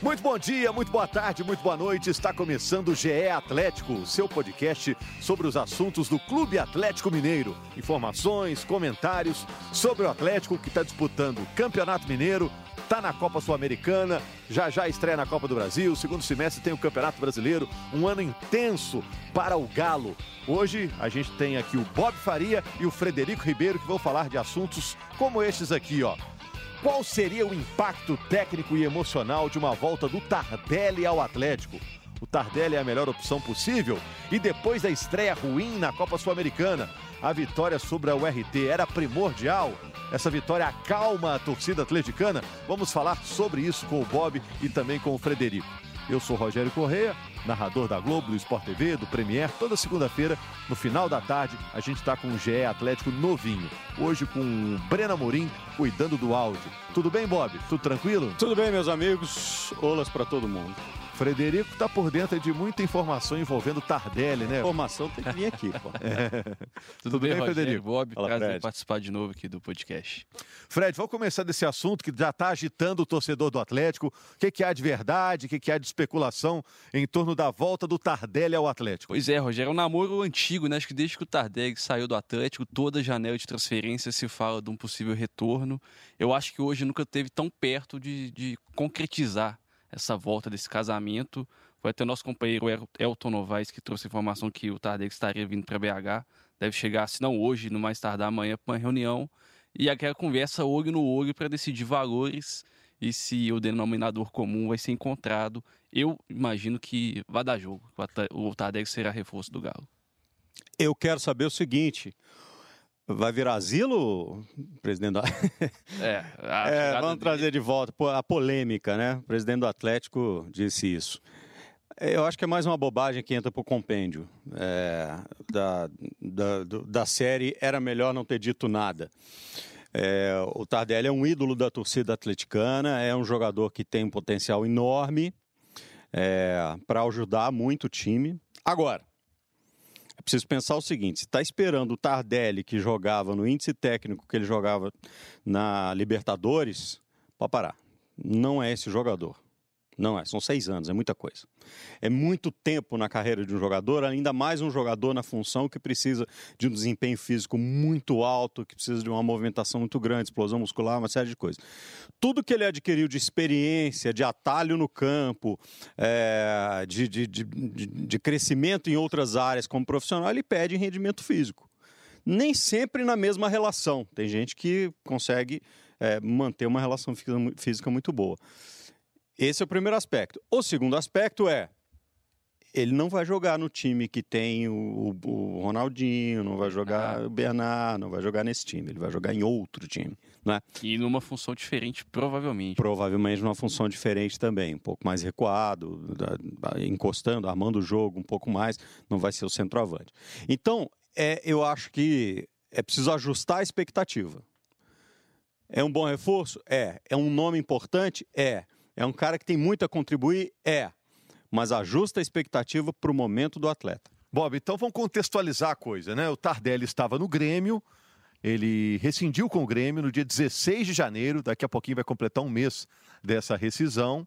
Muito bom dia, muito boa tarde, muito boa noite. Está começando o GE Atlético, seu podcast sobre os assuntos do Clube Atlético Mineiro. Informações, comentários sobre o Atlético que está disputando o Campeonato Mineiro, está na Copa Sul-Americana, já já estreia na Copa do Brasil. Segundo semestre tem o Campeonato Brasileiro, um ano intenso para o Galo. Hoje a gente tem aqui o Bob Faria e o Frederico Ribeiro que vão falar de assuntos como estes aqui, ó. Qual seria o impacto técnico e emocional de uma volta do Tardelli ao Atlético? O Tardelli é a melhor opção possível? E depois da estreia ruim na Copa Sul-Americana, a vitória sobre a URT era primordial? Essa vitória acalma a torcida atleticana? Vamos falar sobre isso com o Bob e também com o Frederico. Eu sou Rogério Correia, narrador da Globo, do Sport TV, do Premier. Toda segunda-feira, no final da tarde, a gente está com o GE Atlético novinho. Hoje com o Breno Amorim cuidando do áudio. Tudo bem, Bob? Tudo tranquilo? Tudo bem, meus amigos. Olas para todo mundo. Frederico está por dentro de muita informação envolvendo Tardelli, né? Informação tem que vir aqui, pô. É. Tudo, Tudo, bem, bem Frederico? Bob, Fala, prazer Fred. participar de novo aqui do podcast. Fred, vamos começar desse assunto que já está agitando o torcedor do Atlético. O que, que há de verdade, o que, que há de especulação em torno da volta do Tardelli ao Atlético? Pois é, Rogério, é um namoro antigo, né? Acho que desde que o Tardelli saiu do Atlético, toda janela de transferência se fala de um possível retorno. Eu acho que hoje nunca teve tão perto de, de concretizar essa volta desse casamento. Foi até o nosso companheiro Elton Novaes que trouxe a informação que o Tardelli estaria vindo para BH. Deve chegar, se não hoje, no mais tardar amanhã, para uma reunião. E aquela conversa olho no olho para decidir valores e se o denominador comum vai ser encontrado. Eu imagino que vai dar jogo. O Tardelli será reforço do Galo. Eu quero saber o seguinte: Vai virar asilo, presidente do... É, é vamos trazer de volta a polêmica, né? O presidente do Atlético disse isso. Eu acho que é mais uma bobagem que entra para o compêndio é, da, da, da série Era Melhor Não Ter Dito Nada. É, o Tardelli é um ídolo da torcida atleticana, é um jogador que tem um potencial enorme é, para ajudar muito o time. Agora, é preciso pensar o seguinte: se está esperando o Tardelli, que jogava no índice técnico que ele jogava na Libertadores, para parar. Não é esse jogador. Não é, são seis anos, é muita coisa. É muito tempo na carreira de um jogador, ainda mais um jogador na função que precisa de um desempenho físico muito alto, que precisa de uma movimentação muito grande, explosão muscular, uma série de coisas. Tudo que ele adquiriu de experiência, de atalho no campo, é, de, de, de, de crescimento em outras áreas como profissional, ele pede em rendimento físico. Nem sempre na mesma relação. Tem gente que consegue é, manter uma relação física muito boa. Esse é o primeiro aspecto. O segundo aspecto é ele não vai jogar no time que tem o, o Ronaldinho, não vai jogar ah. o Bernard, não vai jogar nesse time, ele vai jogar em outro time, né? E numa função diferente, provavelmente. Provavelmente numa função diferente também, um pouco mais recuado, encostando, armando o jogo um pouco mais, não vai ser o centroavante. Então, é, eu acho que é preciso ajustar a expectativa. É um bom reforço? É. É um nome importante? É. É um cara que tem muito a contribuir? É. Mas ajusta a expectativa para o momento do atleta. Bob, então vamos contextualizar a coisa, né? O Tardelli estava no Grêmio, ele rescindiu com o Grêmio no dia 16 de janeiro, daqui a pouquinho vai completar um mês dessa rescisão.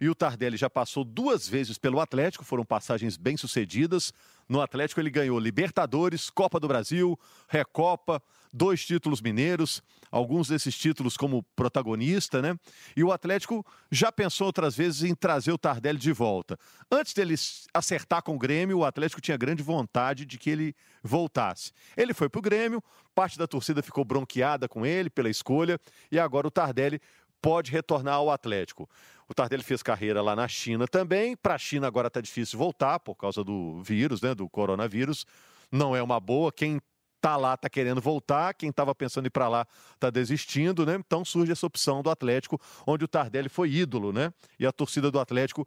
E o Tardelli já passou duas vezes pelo Atlético, foram passagens bem sucedidas. No Atlético ele ganhou Libertadores, Copa do Brasil, Recopa, dois títulos mineiros, alguns desses títulos como protagonista, né? E o Atlético já pensou outras vezes em trazer o Tardelli de volta. Antes dele acertar com o Grêmio, o Atlético tinha grande vontade de que ele voltasse. Ele foi para o Grêmio, parte da torcida ficou bronqueada com ele pela escolha, e agora o Tardelli pode retornar ao Atlético. O Tardelli fez carreira lá na China também. Para a China agora está difícil voltar por causa do vírus, né, do coronavírus. Não é uma boa. Quem está lá está querendo voltar, quem estava pensando em ir para lá está desistindo, né? Então surge essa opção do Atlético, onde o Tardelli foi ídolo, né? E a torcida do Atlético,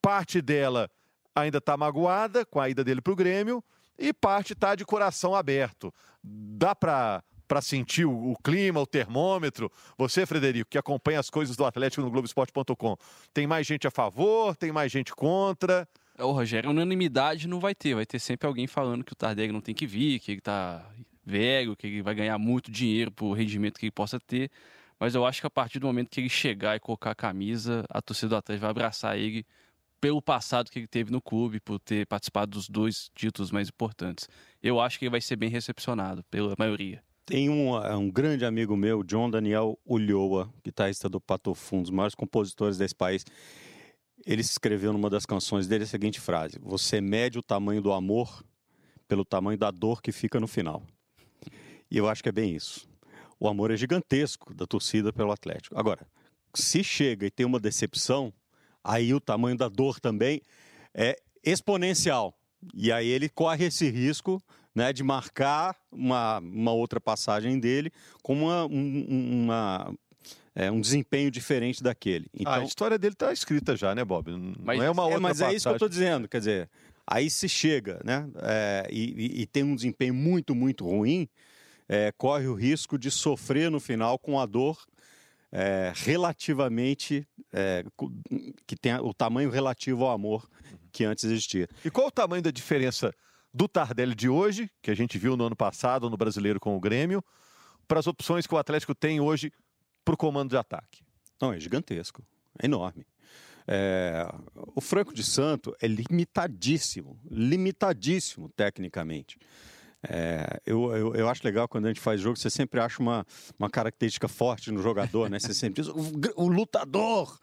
parte dela ainda está magoada com a ida dele para o Grêmio e parte está de coração aberto. Dá para para sentir o, o, clima, o termômetro. Você, Frederico, que acompanha as coisas do Atlético no Globoesporte.com, tem mais gente a favor, tem mais gente contra? Ô, Rogério, unanimidade não vai ter. Vai ter sempre alguém falando que o Tardelli não tem que vir, que ele tá velho, que ele vai ganhar muito dinheiro por rendimento que ele possa ter. mas eu acho que a partir do momento que ele chegar e colocar a camisa, a torcida do Atlético vai abraçar ele pelo passado que ele teve no clube, por ter participado dos dois títulos mais importantes. Eu acho que ele vai ser bem recepcionado pela maioria. Tem um, é, um grande amigo meu, John Daniel Ulloa, guitarrista do Pato Fundo, um dos maiores compositores desse país. Ele escreveu numa das canções dele a seguinte frase: Você mede o tamanho do amor pelo tamanho da dor que fica no final. E eu acho que é bem isso. O amor é gigantesco da torcida pelo Atlético. Agora, se chega e tem uma decepção, aí o tamanho da dor também é exponencial. E aí ele corre esse risco né, de marcar uma, uma outra passagem dele com uma, um, uma, é, um desempenho diferente daquele. Então, ah, a história dele está escrita já, né, Bob? Não é uma outra é, Mas passagem. é isso que eu estou dizendo, quer dizer, aí se chega né, é, e, e, tem um desempenho muito, muito ruim, é, corre o risco de sofrer no final com a dor é, relativamente é, que tem o tamanho relativo ao amor que antes existia. E qual o tamanho da diferença do Tardelli de hoje, que a gente viu no ano passado no Brasileiro com o Grêmio, para as opções que o Atlético tem hoje para o comando de ataque? Não, é gigantesco, é enorme. É, o Franco de Santo é limitadíssimo, limitadíssimo tecnicamente. É, eu, eu, eu, acho legal quando a gente faz jogo, você sempre acha uma, uma característica forte no jogador, né? Você sempre diz, o, o lutador.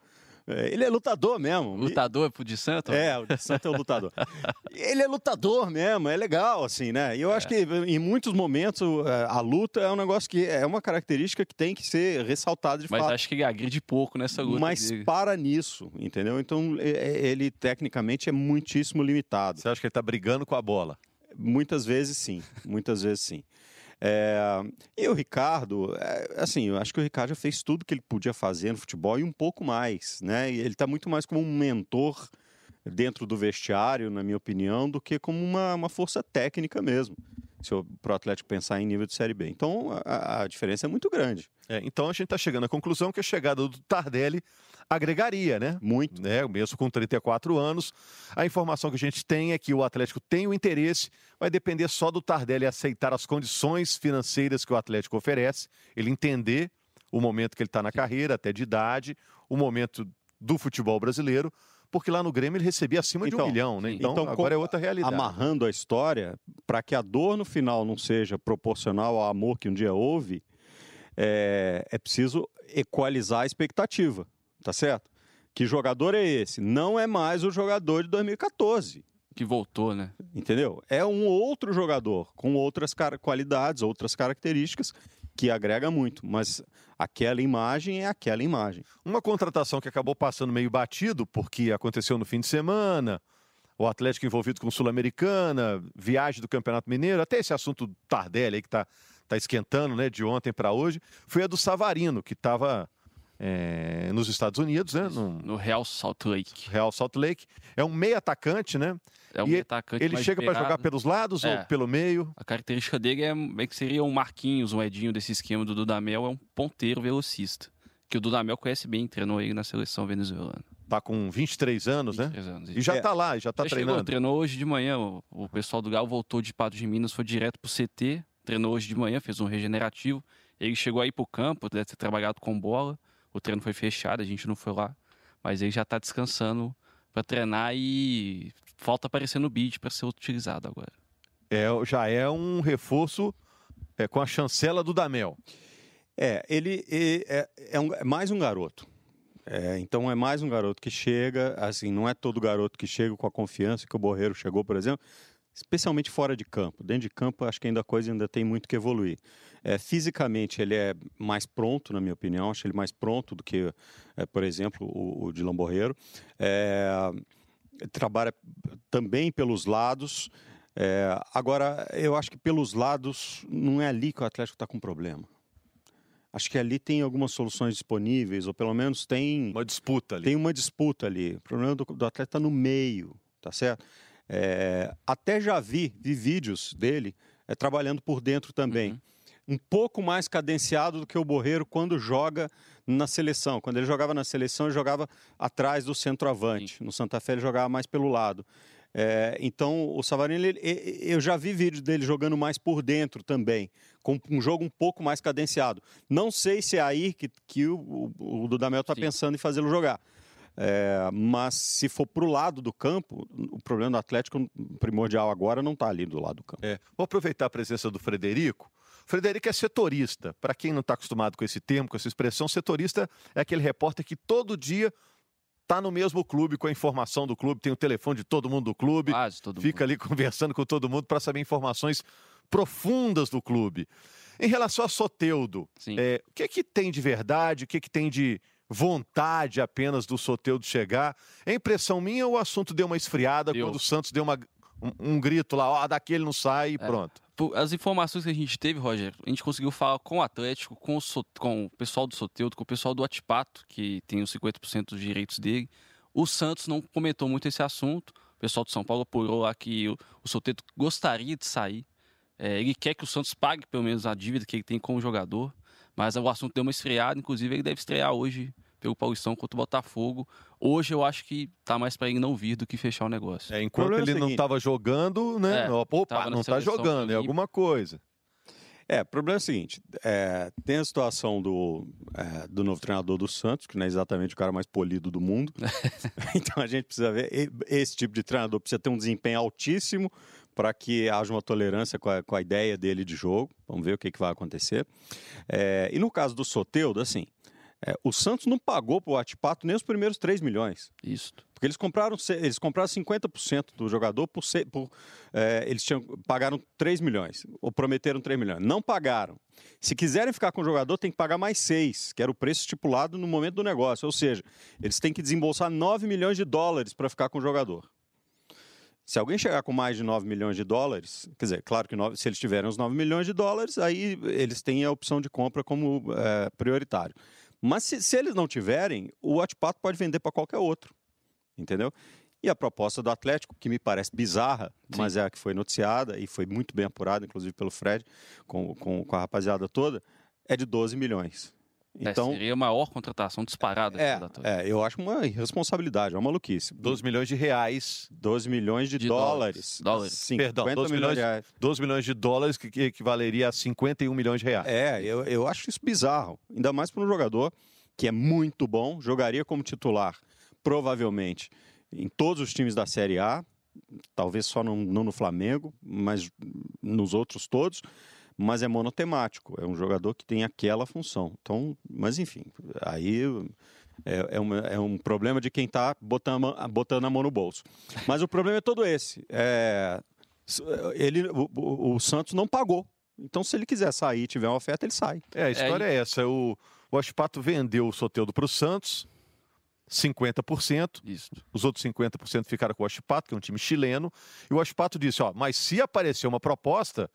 É, ele é lutador mesmo. Lutador pro de Santo? É, o de Santo é o lutador. ele é lutador mesmo, é legal, assim, né? E eu é. acho que em muitos momentos é, a luta é um negócio que é uma característica que tem que ser ressaltada de Mas fato. Mas acho que ele agride pouco nessa luta. Mas para nisso, entendeu? Então ele tecnicamente é muitíssimo limitado. Você acha que ele tá brigando com a bola? Muitas vezes sim, muitas vezes sim. É, e o Ricardo, é, assim, eu acho que o Ricardo já fez tudo que ele podia fazer no futebol e um pouco mais, né? ele está muito mais como um mentor dentro do vestiário, na minha opinião, do que como uma, uma força técnica mesmo se o Atlético pensar em nível de Série B. Então a, a diferença é muito grande. É, então a gente está chegando à conclusão que a chegada do Tardelli agregaria, né? Muito. Né? Mesmo com 34 anos. A informação que a gente tem é que o Atlético tem o interesse, vai depender só do Tardelli aceitar as condições financeiras que o Atlético oferece, ele entender o momento que ele está na carreira, até de idade, o momento do futebol brasileiro, porque lá no Grêmio ele recebia acima então, de um então, milhão, né? Então, então agora é outra realidade. Amarrando a história, para que a dor no final não seja proporcional ao amor que um dia houve, é, é preciso equalizar a expectativa, tá certo? Que jogador é esse? Não é mais o jogador de 2014 que voltou, né? Entendeu? É um outro jogador com outras qualidades, outras características que agrega muito, mas aquela imagem é aquela imagem. Uma contratação que acabou passando meio batido, porque aconteceu no fim de semana, o Atlético envolvido com Sul-Americana, viagem do Campeonato Mineiro, até esse assunto Tardelli aí que está tá esquentando, né, de ontem para hoje, foi a do Savarino, que estava é, nos Estados Unidos, né? No, no, Real Salt Lake. Real Salt Lake. É um meio atacante, né? É um meio atacante. Ele chega para jogar pelos lados é. ou pelo meio? A característica dele é, é, que seria um Marquinhos, um Edinho desse esquema do Dudamel, é um ponteiro velocista. Que o Dudamel conhece bem, treinou ele na seleção venezuelana. Tá com 23 anos, 23 né? Anos, e já é. tá lá, já tá já treinando. Chegou, treinou hoje de manhã. O, o pessoal do Galo voltou de Pato de Minas, foi direto pro CT, treinou hoje de manhã, fez um regenerativo. Ele chegou aí pro campo, deve ter trabalhado com bola o treino foi fechado, a gente não foi lá, mas ele já está descansando para treinar e falta aparecer no bid para ser utilizado agora. É, já é um reforço é, com a chancela do Damel. É, ele é, é, um, é mais um garoto. É, então é mais um garoto que chega, assim, não é todo garoto que chega com a confiança que o Borreiro chegou, por exemplo, especialmente fora de campo. Dentro de campo, acho que ainda a coisa ainda tem muito que evoluir. É, fisicamente, ele é mais pronto, na minha opinião. Acho ele mais pronto do que, é, por exemplo, o, o de Lamborreiro. É, trabalha também pelos lados. É, agora, eu acho que pelos lados não é ali que o Atlético está com problema. Acho que ali tem algumas soluções disponíveis, ou pelo menos tem. Uma disputa ali. Tem uma disputa ali. O problema do, do Atlético está no meio, tá certo? É, até já vi, vi vídeos dele é, trabalhando por dentro também. Uhum. Um pouco mais cadenciado do que o Borreiro quando joga na seleção. Quando ele jogava na seleção, ele jogava atrás do centroavante. Sim. No Santa Fé, ele jogava mais pelo lado. É, então, o Savarino, ele, eu já vi vídeo dele jogando mais por dentro também, com um jogo um pouco mais cadenciado. Não sei se é aí que, que o, o, o Dudamel está pensando em fazê-lo jogar. É, mas se for para o lado do campo, o problema do Atlético primordial agora não está ali do lado do campo. É. Vou aproveitar a presença do Frederico. Frederico é setorista. Para quem não está acostumado com esse termo, com essa expressão, setorista é aquele repórter que todo dia está no mesmo clube com a informação do clube, tem o telefone de todo mundo do clube, fica mundo. ali conversando com todo mundo para saber informações profundas do clube. Em relação a Soteudo, é, o que, é que tem de verdade, o que, é que tem de vontade apenas do Soteudo chegar? É impressão minha ou o assunto deu uma esfriada deu. quando o Santos deu uma, um, um grito lá, ó, daquele não sai e é. pronto? As informações que a gente teve, Roger, a gente conseguiu falar com o Atlético, com o, so, com o pessoal do Soteudo, com o pessoal do Atipato, que tem os 50% dos direitos dele. O Santos não comentou muito esse assunto. O pessoal de São Paulo apurou lá que o, o Soteudo gostaria de sair. É, ele quer que o Santos pague pelo menos a dívida que ele tem como jogador. Mas o assunto deu uma esfriada, inclusive ele deve estrear hoje pelo Paulistão contra o Botafogo. Hoje eu acho que tá mais para ele não vir do que fechar o negócio. É, enquanto ele é não estava jogando, né? É, Opa, não está jogando, é alguma coisa. É, o problema é o seguinte: é, tem a situação do, é, do novo treinador do Santos, que não é exatamente o cara mais polido do mundo. então a gente precisa ver. Esse tipo de treinador precisa ter um desempenho altíssimo para que haja uma tolerância com a, com a, ideia dele de jogo. Vamos ver o que, que vai acontecer. É, e no caso do Soteudo, assim, é, o Santos não pagou para o Atipato nem os primeiros 3 milhões. Isso. Porque eles compraram, eles compraram 50% do jogador por, por é, eles tinham, pagaram 3 milhões, ou prometeram 3 milhões. Não pagaram. Se quiserem ficar com o jogador, tem que pagar mais 6, que era o preço estipulado no momento do negócio. Ou seja, eles têm que desembolsar 9 milhões de dólares para ficar com o jogador. Se alguém chegar com mais de 9 milhões de dólares, quer dizer, claro que 9, se eles tiverem os 9 milhões de dólares, aí eles têm a opção de compra como é, prioritário. Mas se, se eles não tiverem, o Watpato pode vender para qualquer outro. Entendeu? E a proposta do Atlético, que me parece bizarra, Sim. mas é a que foi noticiada e foi muito bem apurada, inclusive pelo Fred, com, com, com a rapaziada toda, é de 12 milhões. É, então, é, seria a maior contratação disparada. É, é, eu acho uma irresponsabilidade, é uma maluquice. 12 milhões de reais. 12 milhões de, de dólares. Dólares. Sim, Perdão, 12 milhões, de reais. 12 milhões de dólares que, que equivaleria a 51 milhões de reais. É, eu, eu acho isso bizarro. Ainda mais para um jogador que é muito bom, jogaria como titular, provavelmente, em todos os times da Série A, talvez só no, não no Flamengo, mas nos outros todos mas é monotemático, é um jogador que tem aquela função. Então, mas enfim, aí é, é, uma, é um problema de quem está botando, botando a mão no bolso. Mas o problema é todo esse. É, ele, o, o, Santos não pagou. Então, se ele quiser sair e tiver uma oferta, ele sai. É, a história é, é essa. O, o Aspato vendeu o Soteudo para o Santos, 50%. Isso. Os outros 50% ficaram com o Aspato, que é um time chileno. E o Aspato disse: ó, mas se aparecer uma proposta,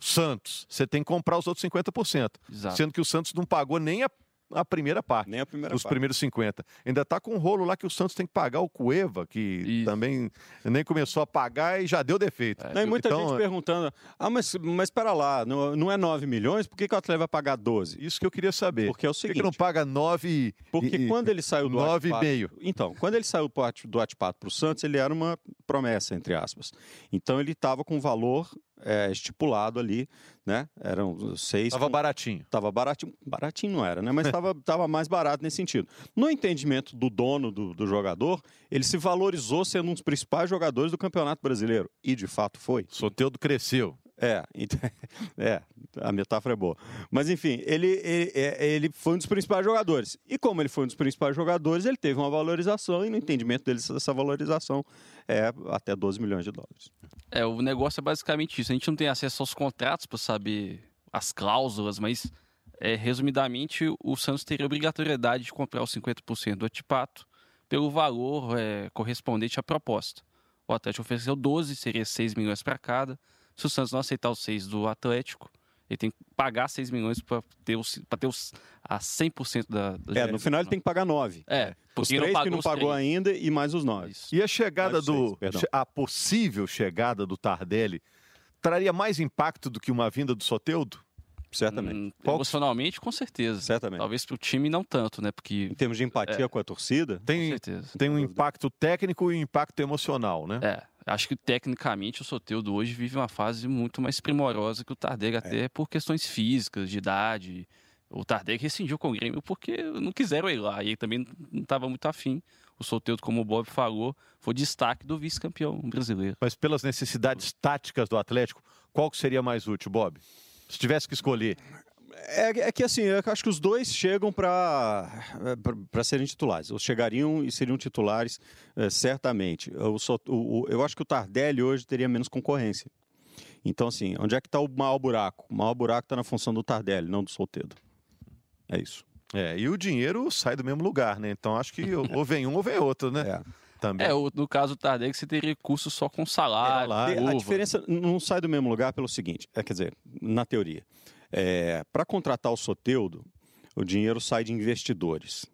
Santos, você tem que comprar os outros 50%. Exato. Sendo que o Santos não pagou nem a a primeira parte. Nem a primeira Os parte. primeiros 50. Ainda está com um rolo lá que o Santos tem que pagar o Cueva, que Isso. também nem começou a pagar e já deu defeito. É, não, e muita então, gente perguntando: ah, mas, mas espera lá, não, não é 9 milhões, por que, que o Atlético vai pagar 12? Isso que eu queria saber. Porque é o seguinte. Por que, não paga 9 Porque e, quando ele saiu do 9,5. Então, quando ele saiu do Atipato para o Santos, ele era uma promessa, entre aspas. Então ele estava com valor é, estipulado ali, né? Eram seis. Tava com... baratinho. Tava baratinho. Baratinho não era, né? Mas tava, tava mais barato nesse sentido. No entendimento do dono do, do jogador, ele se valorizou sendo um dos principais jogadores do Campeonato Brasileiro. E de fato foi. Soteudo cresceu. É, é, a metáfora é boa. Mas enfim, ele, ele, é, ele, foi um dos principais jogadores. E como ele foi um dos principais jogadores, ele teve uma valorização, e no entendimento dele, essa valorização é até 12 milhões de dólares. É, o negócio é basicamente isso. A gente não tem acesso aos contratos para saber as cláusulas, mas é, resumidamente, o Santos teria obrigatoriedade de comprar os 50% do Atipato pelo valor é, correspondente à proposta. O Atlético ofereceu 12, seria 6 milhões para cada. Se o Santos não aceitar os 6 do Atlético, ele tem que pagar 6 milhões para ter, os, ter os, a 100% da, da É, no final ele tem que pagar 9. É, os três não que não pagou 3. ainda e mais os 9. E a chegada do. a possível chegada do Tardelli traria mais impacto do que uma vinda do Soteudo? Certamente. Hum, emocionalmente, com certeza. Certamente. Talvez para o time não tanto, né? Porque em termos de empatia é, com a torcida, tem, tem um impacto técnico e um impacto emocional, né? É. Acho que tecnicamente o Soteudo hoje vive uma fase muito mais primorosa que o Tardelli, é. até por questões físicas, de idade. O Tardelli rescindiu com o Grêmio porque não quiseram ir lá e também não estava muito afim. O Soteudo, como o Bob falou, foi destaque do vice-campeão brasileiro. Mas pelas necessidades táticas do Atlético, qual que seria mais útil, Bob? Se tivesse que escolher. É, é, que assim, eu acho que os dois chegam para serem titulares. Ou chegariam e seriam titulares, é, certamente. Eu, só, o, eu acho que o Tardelli hoje teria menos concorrência. Então, assim, onde é que está o maior buraco? O maior buraco está na função do Tardelli, não do Soltedo. É isso. É, e o dinheiro sai do mesmo lugar, né? Então acho que ou vem um ou vem outro, né? É. Também. É, no caso do Tardelli, você teria custo só com salário. É, a diferença não sai do mesmo lugar pelo seguinte: é, quer dizer, na teoria. É, Para contratar o Soteudo, o dinheiro sai de investidores.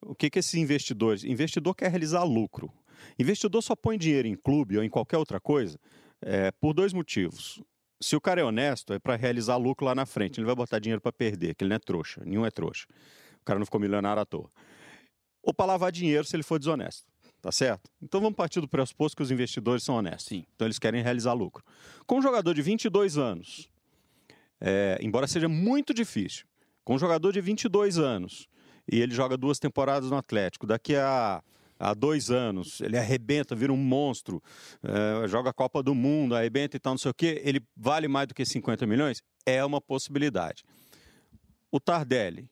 O que, que esses investidores? Investidor quer realizar lucro. Investidor só põe dinheiro em clube ou em qualquer outra coisa é, por dois motivos. Se o cara é honesto, é para realizar lucro lá na frente. Ele vai botar dinheiro para perder, que ele não é trouxa. Nenhum é trouxa. O cara não ficou milionário à toa. Ou para lavar dinheiro se ele for desonesto. Tá certo? Então vamos partir do pressuposto que os investidores são honestos. Sim. Então eles querem realizar lucro. Com um jogador de 22 anos, é, embora seja muito difícil, com um jogador de 22 anos, e ele joga duas temporadas no Atlético, daqui a, a dois anos, ele arrebenta, vira um monstro, é, joga a Copa do Mundo, arrebenta e tal, não sei o quê, ele vale mais do que 50 milhões? É uma possibilidade. O Tardelli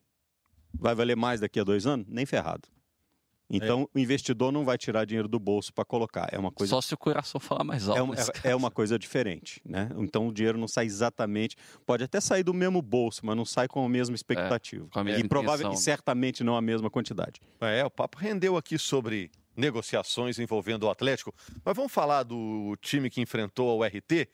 vai valer mais daqui a dois anos? Nem ferrado. Então, é. o investidor não vai tirar dinheiro do bolso para colocar. É uma coisa. Só se o coração falar mais alto. É uma, é, é uma coisa diferente, né? Então, o dinheiro não sai exatamente. Pode até sair do mesmo bolso, mas não sai com a mesma expectativa. É, com a mesma e provavelmente, e certamente não a mesma quantidade. É, o papo rendeu aqui sobre negociações envolvendo o Atlético. Mas vamos falar do time que enfrentou o RT.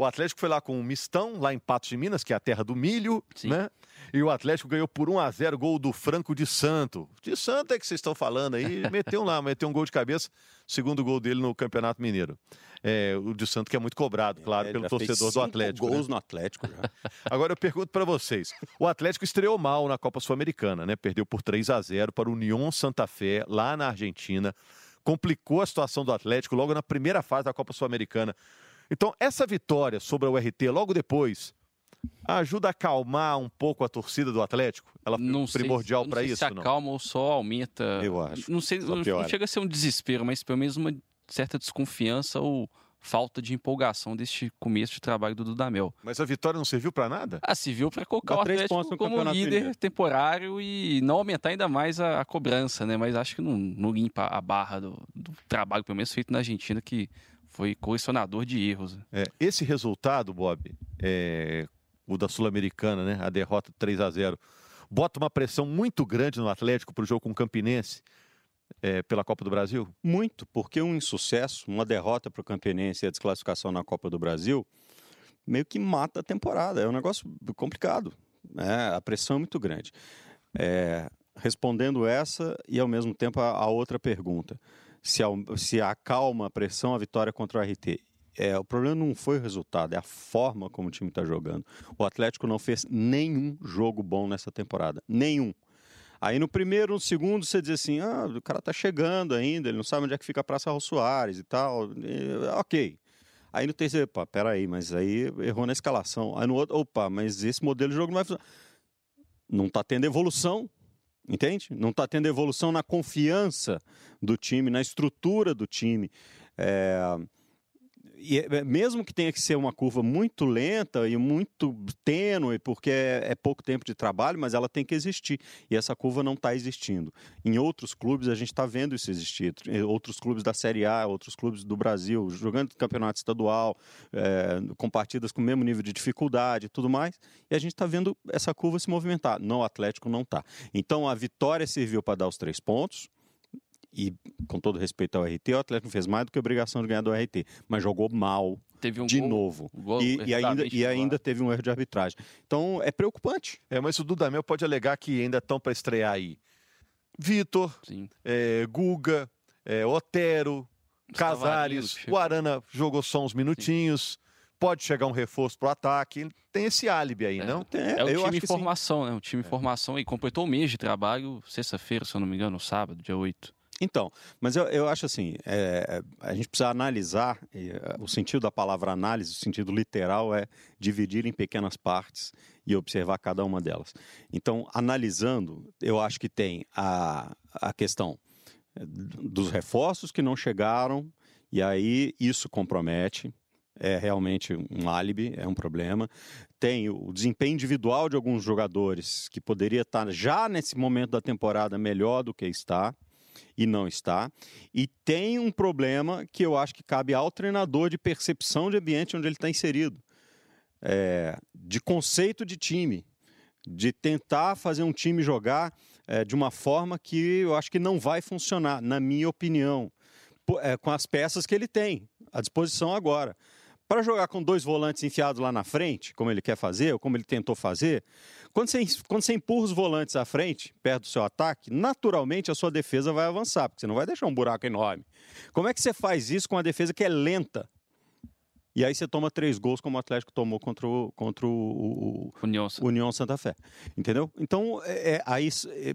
O Atlético foi lá com um mistão, lá em Patos de Minas, que é a terra do milho, Sim. né? E o Atlético ganhou por 1 a 0 gol do Franco de Santo. De Santo é que vocês estão falando aí. Meteu lá, meteu um gol de cabeça, segundo gol dele no Campeonato Mineiro. É, o de Santo que é muito cobrado, claro, é, pelo torcedor do Atlético. gols né? no Atlético já. Agora eu pergunto para vocês. O Atlético estreou mal na Copa Sul-Americana, né? Perdeu por 3 a 0 para o União Santa Fé, lá na Argentina. Complicou a situação do Atlético logo na primeira fase da Copa Sul-Americana. Então, essa vitória sobre a URT logo depois ajuda a acalmar um pouco a torcida do Atlético? Ela não primordial para isso? Se acalma não? ou só aumenta. Eu acho. Não sei, não, não, chega a ser um desespero, mas pelo menos uma certa desconfiança ou falta de empolgação deste começo de trabalho do Dudamel. Mas a vitória não serviu para nada? Ah, serviu para colocar Dá o Atlético como líder temporário e não aumentar ainda mais a, a, cobrança, né? Mas acho que não, não limpa a barra do, do trabalho, pelo menos feito na Argentina, que foi colecionador de erros. É, esse resultado, Bob, é, o da Sul-Americana, né? A derrota 3 a 0 bota uma pressão muito grande no Atlético para o jogo com o Campinense. É, pela Copa do Brasil? Muito, porque um insucesso, uma derrota para o Campinense e a desclassificação na Copa do Brasil, meio que mata a temporada. É um negócio complicado. Né? A pressão é muito grande. É, respondendo essa e ao mesmo tempo a, a outra pergunta se, se acalma a pressão, a vitória contra o RT. É, o problema não foi o resultado, é a forma como o time está jogando. O Atlético não fez nenhum jogo bom nessa temporada. Nenhum. Aí no primeiro, no segundo, você diz assim: ah, o cara tá chegando ainda, ele não sabe onde é que fica a Praça Raul Soares e tal. E, ok. Aí no terceiro, opa, peraí, mas aí errou na escalação. Aí no outro, opa, mas esse modelo de jogo não vai funcionar. Não está tendo evolução. Entende? Não está tendo evolução na confiança do time, na estrutura do time. É, e é, mesmo que tenha que ser uma curva muito lenta e muito tênue, porque é, é pouco tempo de trabalho, mas ela tem que existir. E essa curva não está existindo. Em outros clubes, a gente está vendo isso existir. Outros clubes da Série A, outros clubes do Brasil, jogando campeonato estadual, é, com partidas com o mesmo nível de dificuldade e tudo mais. E a gente está vendo essa curva se movimentar. Não, o Atlético não está. Então, a vitória serviu para dar os três pontos e com todo respeito ao RT, o Atlético fez mais do que a obrigação de ganhar do RT, mas jogou mal um de gol, novo. Um gol e, e, ainda, e ainda teve um erro de arbitragem. Então é preocupante. É, mas o Dudamel pode alegar que ainda estão para estrear aí. Vitor, é, Guga, é, Otero, Casares, o Arana jogou só uns minutinhos. Sim. Pode chegar um reforço para o ataque. Tem esse álibi aí, é, não? É, é o time em formação, né? O time em formação e completou um mês de trabalho, sexta-feira, se eu não me engano, sábado, dia 8. Então, mas eu, eu acho assim, é, a gente precisa analisar, o sentido da palavra análise, o sentido literal é dividir em pequenas partes e observar cada uma delas. Então, analisando, eu acho que tem a, a questão dos reforços que não chegaram, e aí isso compromete, é realmente um álibi, é um problema. Tem o desempenho individual de alguns jogadores que poderia estar já nesse momento da temporada melhor do que está e não está. E tem um problema que eu acho que cabe ao treinador de percepção de ambiente onde ele está inserido, é, de conceito de time, de tentar fazer um time jogar é, de uma forma que eu acho que não vai funcionar, na minha opinião, é, com as peças que ele tem à disposição agora. Para jogar com dois volantes enfiados lá na frente, como ele quer fazer, ou como ele tentou fazer, quando você, quando você empurra os volantes à frente, perto do seu ataque, naturalmente a sua defesa vai avançar, porque você não vai deixar um buraco enorme. Como é que você faz isso com a defesa que é lenta? E aí você toma três gols, como o Atlético tomou contra o, contra o, o União. União Santa Fé. Entendeu? Então, é, é aí, é,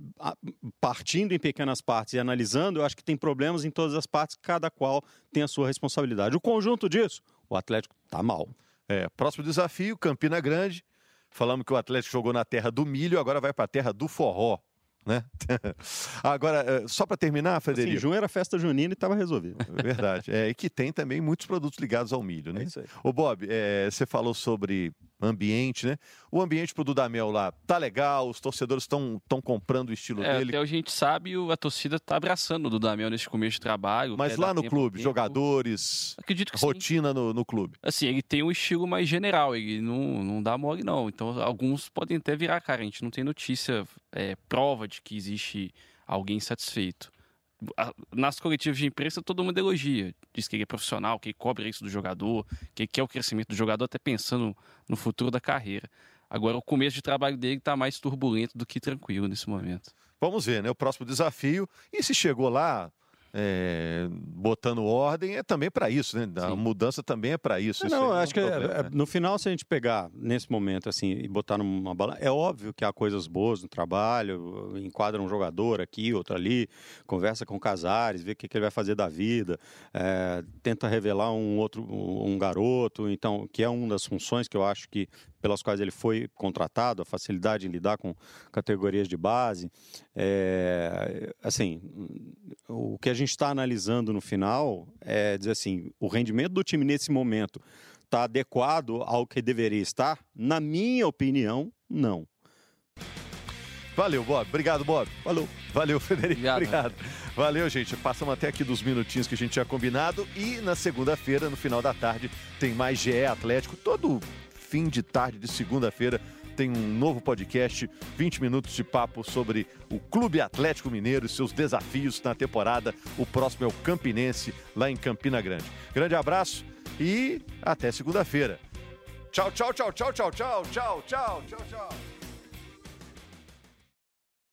partindo em pequenas partes e analisando, eu acho que tem problemas em todas as partes, cada qual tem a sua responsabilidade. O conjunto disso, o Atlético tá mal. É, próximo desafio, Campina Grande. Falamos que o Atlético jogou na terra do milho, agora vai para a terra do forró. Né? Agora, eh, só para terminar, Frederico. Sim, junho era festa junina e estava resolvido. Verdade. É, e que tem também muitos produtos ligados ao milho, né? É isso aí. Ô, Bob, é, você falou sobre ambiente, né? O ambiente pro Dudamel lá tá legal, os torcedores estão comprando o estilo é, dele. Até a gente sabe, a torcida tá abraçando o Dudamel nesse começo de trabalho. Mas lá no clube, jogadores, Acredito que rotina no, no, clube. Assim, ele tem um estilo mais general, ele não, não dá mole não. Então, alguns podem até virar cara, a gente não tem notícia, é, prova de que existe alguém satisfeito nas coletivas de imprensa todo mundo elogia. Diz que ele é profissional, que ele cobra isso do jogador, que ele quer o crescimento do jogador, até pensando no futuro da carreira. Agora, o começo de trabalho dele está mais turbulento do que tranquilo nesse momento. Vamos ver, né? O próximo desafio. E se chegou lá, é, botando ordem é também para isso, né? A Sim. mudança também é para isso. É, isso não, é acho um que é, problema, é, né? no final, se a gente pegar nesse momento assim e botar numa balança, é óbvio que há coisas boas no trabalho, enquadra um jogador aqui, outro ali, conversa com o Casares, vê o que, que ele vai fazer da vida, é, tenta revelar um outro, um garoto, então, que é uma das funções que eu acho que pelas quais ele foi contratado, a facilidade em lidar com categorias de base. É, assim, o que a gente está analisando no final é dizer assim, o rendimento do time nesse momento está adequado ao que deveria estar? Na minha opinião, não. Valeu, Bob. Obrigado, Bob. Valeu. Valeu, Federico. Obrigado. Obrigado. Valeu, gente. Passamos até aqui dos minutinhos que a gente tinha combinado. E na segunda-feira, no final da tarde, tem mais GE Atlético. Todo fim de tarde de segunda-feira tem um novo podcast, 20 minutos de papo sobre o Clube Atlético Mineiro e seus desafios na temporada. O próximo é o Campinense, lá em Campina Grande. Grande abraço e até segunda-feira. Tchau, tchau, tchau, tchau, tchau, tchau, tchau, tchau, tchau, tchau.